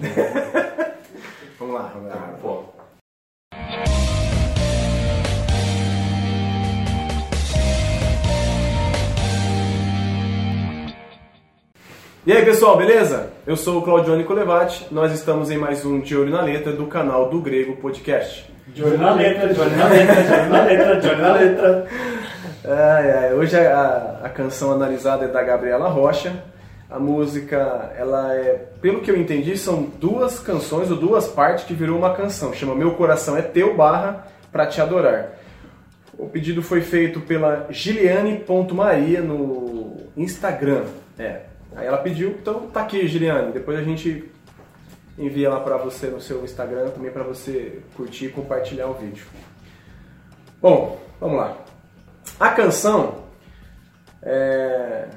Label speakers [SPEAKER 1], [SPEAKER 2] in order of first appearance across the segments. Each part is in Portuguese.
[SPEAKER 1] vamos lá, vamos lá. Pô. E aí pessoal, beleza? Eu sou o Claudione Colevati, nós estamos em mais um De Olho na Letra do canal do Grego Podcast.
[SPEAKER 2] De olho na letra, de olho na letra, de olho na letra, de olho na letra.
[SPEAKER 1] Ai, ai, hoje a, a canção analisada é da Gabriela Rocha. A música, ela é, pelo que eu entendi, são duas canções ou duas partes que virou uma canção. Chama Meu Coração é Teu barra Pra Te Adorar. O pedido foi feito pela Giliane.maria no Instagram. É. Aí ela pediu, então tá aqui, Giliane. Depois a gente envia lá pra você no seu Instagram também pra você curtir e compartilhar o vídeo. Bom, vamos lá. A canção, é,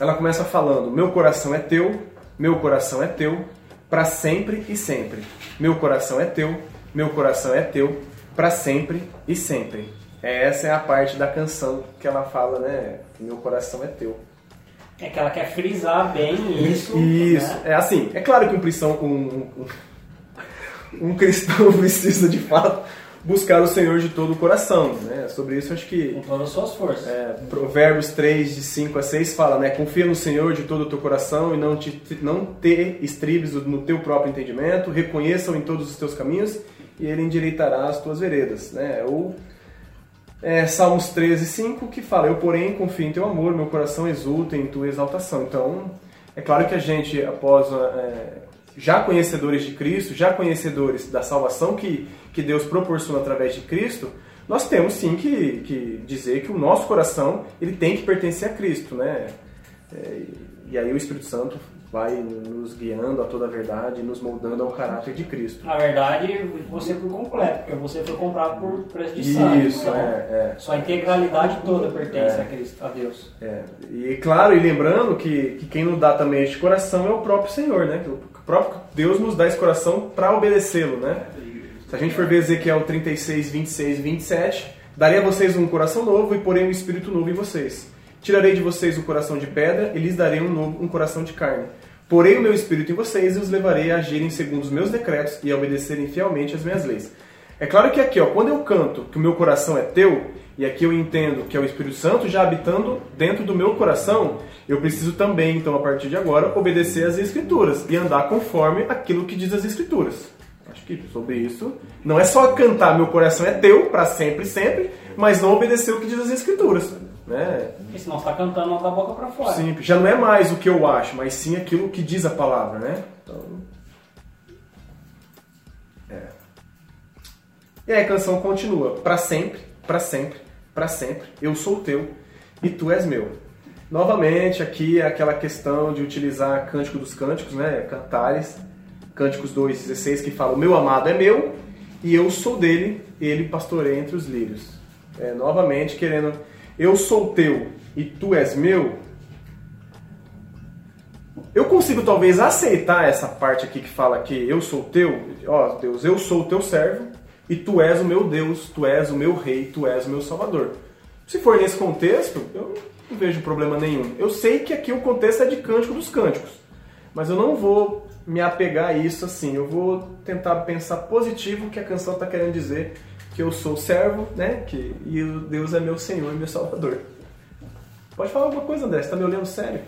[SPEAKER 1] ela começa falando: Meu coração é teu, meu coração é teu, para sempre e sempre. Meu coração é teu, meu coração é teu, para sempre e sempre. Essa é a parte da canção que ela fala, né? Meu coração é teu.
[SPEAKER 2] É que ela quer frisar bem isso.
[SPEAKER 1] Isso,
[SPEAKER 2] né?
[SPEAKER 1] é assim. É claro que um cristão, um, um, um cristão precisa de fato buscar o Senhor de todo o coração, né? Sobre isso acho que
[SPEAKER 2] Com todas as suas forças.
[SPEAKER 1] É, Provérbios 3, de 5 a 6 fala, né? Confia no Senhor de todo o teu coração e não, te, não ter estribes no teu próprio entendimento, reconheça-o em todos os teus caminhos e ele endireitará as tuas veredas, né? Ou é, Salmos 13, 5 que fala, eu porém confio em teu amor, meu coração exulta em tua exaltação. Então, é claro que a gente, após é, já conhecedores de Cristo, já conhecedores da salvação que, que Deus proporciona através de Cristo, nós temos sim que, que dizer que o nosso coração ele tem que pertencer a Cristo, né? É, e aí o Espírito Santo vai nos guiando a toda a verdade, nos moldando ao caráter de Cristo.
[SPEAKER 2] Na verdade, você por completo, porque você foi comprado por preço de sangue.
[SPEAKER 1] Isso,
[SPEAKER 2] então,
[SPEAKER 1] é, é.
[SPEAKER 2] Sua integralidade toda pertence
[SPEAKER 1] É.
[SPEAKER 2] a Cristo, a Deus.
[SPEAKER 1] É, e claro, e lembrando que, que quem nos dá também este coração é o próprio Senhor, né? Próprio Deus nos dá esse coração para obedecê-lo, né? Se a gente for ver Ezequiel 36, 26 e 27, darei a vocês um coração novo e porém um espírito novo em vocês. Tirarei de vocês o coração de pedra e lhes darei um, novo, um coração de carne. Porei o meu espírito em vocês e os levarei a agirem segundo os meus decretos e a obedecerem fielmente as minhas leis. É claro que aqui, ó, quando eu canto que o meu coração é teu, e aqui eu entendo que é o Espírito Santo já habitando dentro do meu coração, eu preciso também, então, a partir de agora, obedecer às Escrituras e andar conforme aquilo que diz as Escrituras. Acho que sobre isso, não é só cantar meu coração é teu, para sempre sempre, mas não obedecer o que diz as Escrituras. Né?
[SPEAKER 2] Porque senão você tá cantando não da boca pra fora.
[SPEAKER 1] Simples. Já não é mais o que eu acho, mas sim aquilo que diz a palavra, né? Então, é. E aí a canção continua. Pra sempre, pra sempre, pra sempre, eu sou teu e tu és meu. Novamente, aqui é aquela questão de utilizar Cântico dos Cânticos, né? Cantares, Cânticos 2,16, que fala: O meu amado é meu e eu sou dele, ele pastoreia entre os lírios. É, novamente, querendo, eu sou teu e tu és meu, eu consigo talvez aceitar essa parte aqui que fala que eu sou teu, ó Deus, eu sou teu servo e tu és o meu Deus, tu és o meu rei, tu és o meu salvador. Se for nesse contexto, eu não vejo problema nenhum. Eu sei que aqui o contexto é de cântico dos cânticos, mas eu não vou me apegar a isso assim. Eu vou tentar pensar positivo que a canção está querendo dizer que eu sou servo, né? Que, e Deus é meu Senhor e meu Salvador. Pode falar alguma coisa, André? Você tá me olhando sério?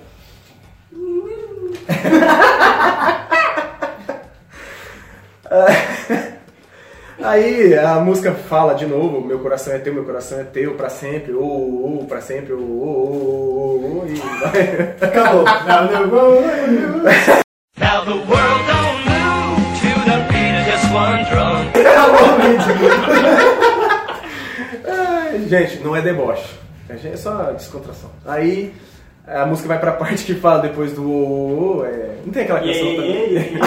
[SPEAKER 1] Aí a música fala de novo, meu coração é teu, meu coração é teu, pra sempre, ou, oh, oh, pra sempre, ou, oh, oh, oh, e vai.
[SPEAKER 2] Acabou.
[SPEAKER 3] Now the world don't move to the beat of just one drum.
[SPEAKER 1] Ai, Gente, não é deboche. É só descontração. Aí a música vai pra parte que fala depois do oh, oh, oh, é... Não tem aquela canção
[SPEAKER 2] aí,
[SPEAKER 1] também?
[SPEAKER 2] e aí,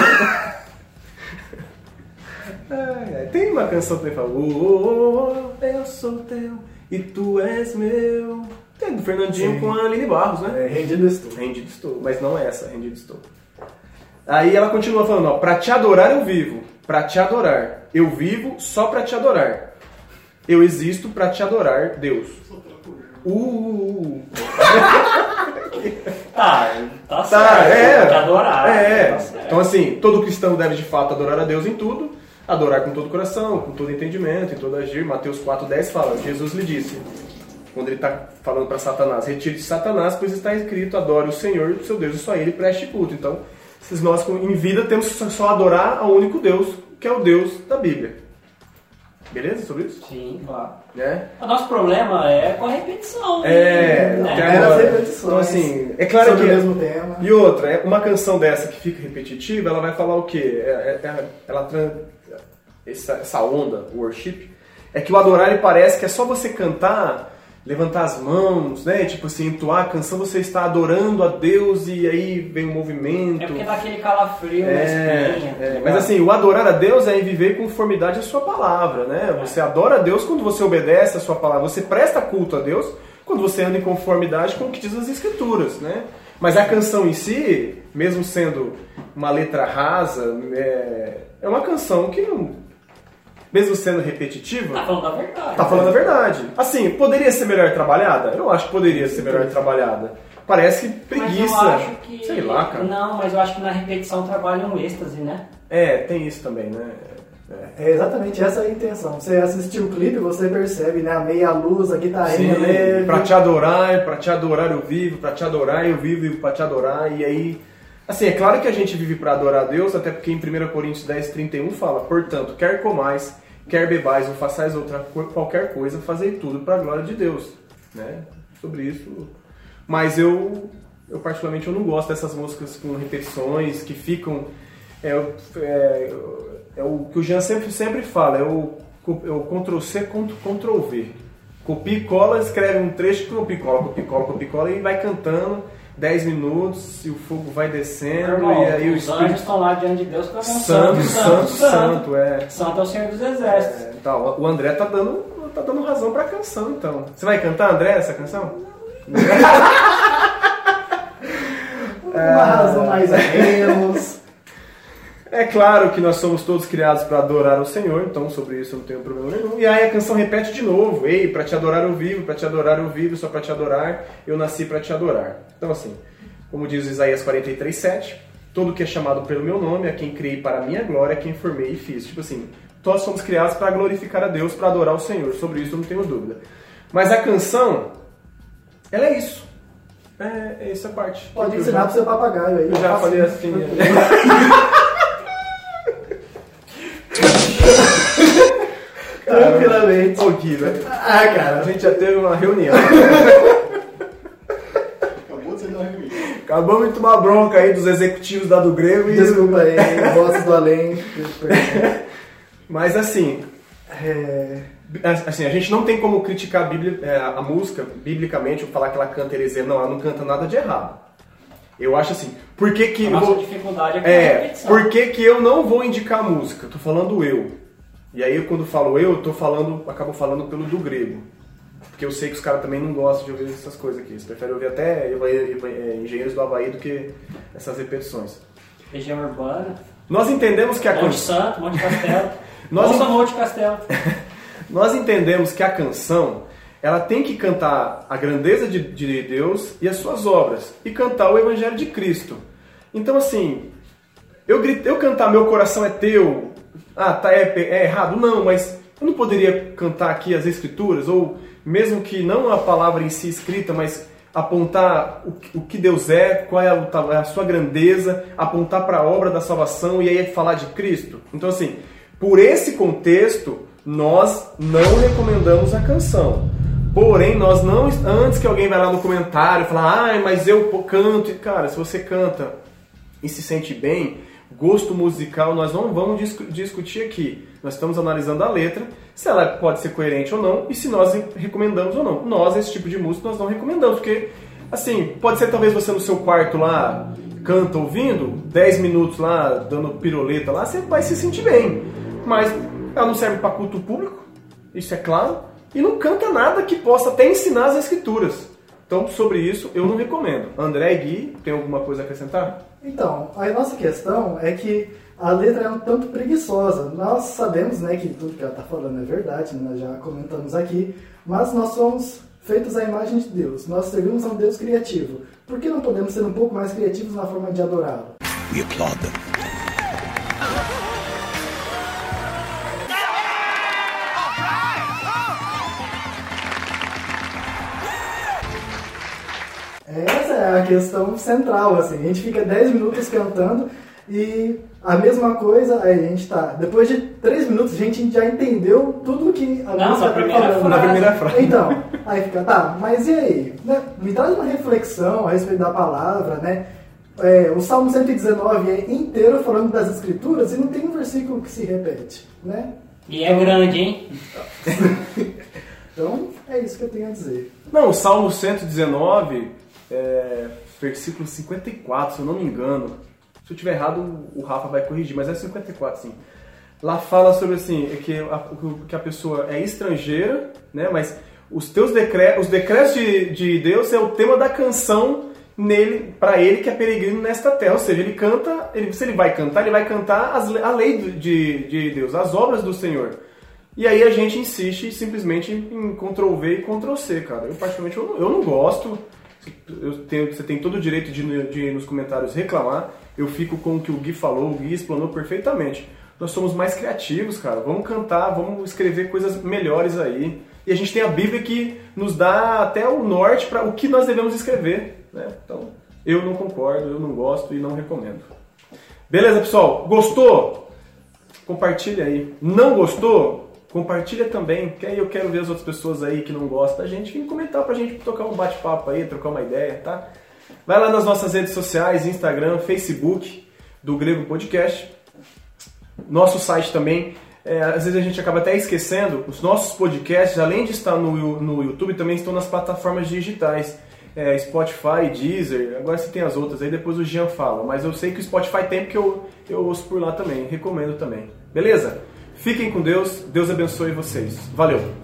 [SPEAKER 1] Ai, ai. Tem uma canção que fala oh, oh, oh, eu sou teu e tu és meu. Tem do Fernandinho
[SPEAKER 4] Sim.
[SPEAKER 1] com a Aline Barros, né?
[SPEAKER 4] É, rendido estou.
[SPEAKER 1] Rendido estou, mas não é essa, rendido estou. Aí ela continua falando, ó, pra te adorar eu vivo, pra te adorar. Eu vivo só pra te adorar. Eu existo pra te adorar, Deus. Uh, uh, uh.
[SPEAKER 2] Tá, tá
[SPEAKER 1] Tá,
[SPEAKER 2] certo.
[SPEAKER 1] é.
[SPEAKER 2] Que adorar.
[SPEAKER 1] É.
[SPEAKER 2] tá.
[SPEAKER 1] Então, assim, todo cristão deve de fato adorar a Deus em tudo, adorar com todo o coração, com todo entendimento, em todo agir. Mateus 4,10 fala: Jesus lhe disse, quando ele está falando para Satanás, retire de Satanás, pois está escrito: adore o Senhor, o seu Deus, e só ele preste culto. Então, se nós em vida temos que só adorar ao único Deus, que é o Deus da Bíblia. Beleza sobre isso?
[SPEAKER 2] Sim, claro.
[SPEAKER 1] Né?
[SPEAKER 2] O nosso problema é com a repetição.
[SPEAKER 1] É,
[SPEAKER 2] né?
[SPEAKER 1] até
[SPEAKER 4] É, repetições.
[SPEAKER 1] Então, assim, é claro
[SPEAKER 4] sobre
[SPEAKER 1] que.
[SPEAKER 4] o mesmo tema.
[SPEAKER 1] E outra, é uma canção dessa que fica repetitiva, ela vai falar o quê? É- é- é- ela tran- essa, essa onda, o worship, é que o adorar ele parece que é só você cantar, levantar as mãos, né? Tipo assim, entoar a canção, você está adorando a Deus e aí vem um movimento.
[SPEAKER 2] É porque dá aquele calafrio na
[SPEAKER 1] É,
[SPEAKER 2] espinha.
[SPEAKER 1] é,
[SPEAKER 2] tá
[SPEAKER 1] mas
[SPEAKER 2] ligado?
[SPEAKER 1] assim, o adorar a Deus é em viver em conformidade à sua palavra, né? Você adora a Deus quando você obedece a sua palavra, você presta culto a Deus quando você anda em conformidade com o que diz as escrituras, né? Mas a canção em si, mesmo sendo uma letra rasa, é, é uma canção que não, mesmo sendo repetitiva,
[SPEAKER 2] Tá falando a verdade.
[SPEAKER 1] Tá falando a verdade. Assim, poderia ser melhor trabalhada? Eu acho que poderia ser melhor trabalhada. Parece que
[SPEAKER 2] Mas
[SPEAKER 1] preguiça.
[SPEAKER 2] eu acho que...
[SPEAKER 1] Sei lá, cara.
[SPEAKER 2] Não, mas eu acho que na repetição trabalha um êxtase, né?
[SPEAKER 1] É, tem isso também, né? É.
[SPEAKER 4] É exatamente essa a intenção. Você assistiu o clipe, você percebe, né? A meia luz, a guitarrinha
[SPEAKER 1] Sim,
[SPEAKER 4] leve.
[SPEAKER 1] pra te adorar, pra te adorar eu vivo, pra te adorar eu vivo e pra te adorar. E aí, assim, é claro que a gente vive pra adorar a Deus, até porque em 1 Coríntios 10, 31 fala, portanto, quer comais, quer bebais ou façais outra qualquer coisa, fazei tudo pra glória de Deus, né? Sobre isso. Mas eu, eu particularmente, eu não gosto dessas músicas com repetições, que ficam... É, é, é o que o Jean sempre, sempre fala, é o, é o Ctrl-C, Ctrl-V. Copia e cola, escreve um trecho, copia e cola, copia e cola, copia e cola e vai cantando 10 minutos e o fogo vai descendo
[SPEAKER 2] Irmão,
[SPEAKER 1] e aí
[SPEAKER 2] os anjos
[SPEAKER 1] Espírito
[SPEAKER 2] estão lá diante de Deus clamando
[SPEAKER 1] Santo, Santo, Santo, é.
[SPEAKER 2] Santo é o Senhor dos Exércitos.
[SPEAKER 1] É, tá, o André tá dando, tá dando razão pra canção, então. Você vai cantar, André, essa canção?
[SPEAKER 4] Uma razão mais ou menos.
[SPEAKER 1] É claro que nós somos todos criados para adorar o Senhor, então sobre isso eu não tenho problema nenhum. E aí a canção repete de novo: Ei, para te adorar eu vivo, para te adorar eu vivo, só para te adorar, eu nasci para te adorar. Então, assim, como diz Isaías 43, 7, todo que é chamado pelo meu nome, a quem criei para a minha glória, a quem formei e fiz. Tipo assim, nós somos criados para glorificar a Deus, para adorar o Senhor, sobre isso eu não tenho dúvida. Mas a canção, ela é isso. É, é essa parte.
[SPEAKER 4] Pode ensinar pro seu papagaio aí.
[SPEAKER 1] Eu já falei
[SPEAKER 4] isso.
[SPEAKER 1] assim.
[SPEAKER 4] Tranquilamente.
[SPEAKER 1] Ô, Gui, né?
[SPEAKER 4] Ah, cara.
[SPEAKER 1] A gente já teve uma reunião.
[SPEAKER 5] Acabou de sair da reunião.
[SPEAKER 1] Acabamos de tomar bronca aí dos executivos da do Grêmio. e-
[SPEAKER 4] Desculpa aí, vozes do além.
[SPEAKER 1] Mas assim,
[SPEAKER 4] É,
[SPEAKER 1] assim, a gente não tem como criticar a, Bíblia, é, a música biblicamente ou falar que ela canta heresia. Não, ela não canta nada de errado. Eu acho assim, por que que...
[SPEAKER 2] A nossa
[SPEAKER 1] vou-
[SPEAKER 2] dificuldade é
[SPEAKER 1] É, por que que eu não vou indicar música? Tô falando eu. E aí quando falo eu, eu tô falando, acabo falando pelo do grego. Porque eu sei que os caras também não gostam de ouvir essas coisas aqui. Eles preferem ouvir até é, Engenheiros do Havaí do que essas repetições.
[SPEAKER 2] Região urbana,
[SPEAKER 1] Nós entendemos que a
[SPEAKER 2] Monte
[SPEAKER 1] canção...
[SPEAKER 2] Santo, Monte Castelo.
[SPEAKER 1] Nós
[SPEAKER 2] Nossa,
[SPEAKER 1] en-
[SPEAKER 2] Monte Castelo.
[SPEAKER 1] Nós entendemos que a canção ela tem que cantar a grandeza de, de Deus e as suas obras e cantar o Evangelho de Cristo. Então, assim, eu, grito, eu cantar Meu Coração é Teu, ah, tá, é, é errado? Não, mas eu não poderia cantar aqui as Escrituras, ou mesmo que não a palavra em si escrita, mas apontar o, que- Deus é, qual é a, a sua grandeza, apontar para a obra da salvação e aí falar de Cristo. Então, assim, por esse contexto, nós não recomendamos a canção. Porém, nós não. Antes que alguém vai lá no comentário falar, ai, mas eu canto. E, Cara, se você canta e se sente bem, gosto musical, nós não vamos discu- discutir aqui. Nós estamos analisando a letra, se ela pode ser coerente ou não, e se nós recomendamos ou não. Nós, esse tipo de música, nós não recomendamos, porque, assim, pode ser talvez você no seu quarto lá, canta ouvindo, 10 minutos lá, dando piroleta lá, você vai se sentir bem. Mas ela não serve para culto público, isso é claro, e não canta nada que possa até ensinar as escrituras. Então, sobre isso, eu não recomendo. André e Gui, tem alguma coisa a acrescentar?
[SPEAKER 4] Então, a nossa questão é que a letra é um tanto preguiçosa. Nós sabemos né, que tudo que ela está falando é verdade, né, nós já comentamos aqui, mas nós somos feitos à imagem de Deus. Nós servimos a um Deus criativo. por que não podemos ser um pouco mais criativos na forma de adorá-lo?
[SPEAKER 5] We applaud them.
[SPEAKER 4] Questão central, assim. A gente fica 10 minutos cantando e a mesma coisa, aí a gente tá. Depois de 3 minutos, a gente já entendeu tudo que a
[SPEAKER 2] Não,
[SPEAKER 4] música tá
[SPEAKER 2] primeira
[SPEAKER 4] falando.
[SPEAKER 2] frase.
[SPEAKER 1] Na primeira frase.
[SPEAKER 4] Então, aí fica, tá, mas e aí? Né? Me traz uma reflexão a respeito da palavra, né? É, o Salmo 119 é inteiro falando das escrituras e não tem um versículo que se repete, né?
[SPEAKER 2] E é grande, hein?
[SPEAKER 4] Então, é isso que eu tenho a dizer.
[SPEAKER 1] Não, o Salmo 119, é, versículo 54, se eu não me engano. Se eu tiver errado, o Rafa vai corrigir, mas é 54, sim. Lá fala sobre assim, é que a, que a pessoa é estrangeira, né? Mas os teus decretos, os decretos de, de Deus é o tema da canção nele, para ele que é peregrino nesta terra. Ou seja, ele canta, ele, se ele vai cantar, ele vai cantar as, a lei de, de Deus, as obras do Senhor. E aí a gente insiste simplesmente em Ctrl V e Ctrl C, cara. Eu particularmente eu, eu não gosto. Tenho- você tem todo o direito de, de nos comentários reclamar. Eu fico com o que o Gui falou, o Gui explanou perfeitamente. Nós somos mais criativos, cara. Vamos cantar, vamos escrever coisas melhores aí. E a gente tem a Bíblia que nos dá até o norte para o que nós devemos escrever. Né? Então, eu não concordo, eu não gosto e não recomendo. Beleza, pessoal? Gostou? Compartilha aí. Não gostou? Compartilha também, que aí eu quero ver as outras pessoas aí que não gostam da gente virem comentar pra gente tocar um bate-papo aí, trocar uma ideia, tá? Vai lá nas nossas redes sociais, Instagram, Facebook do Grego Podcast. Nosso site também, é, às vezes a gente acaba até esquecendo, os nossos podcasts, além de estar no, no YouTube, também estão nas plataformas digitais. É, Spotify, Deezer, agora você tem as outras, aí depois o Jean fala. Mas eu sei que o Spotify tem porque eu, eu ouço por lá também, recomendo também. Beleza? Fiquem com Deus, Deus abençoe vocês. Valeu!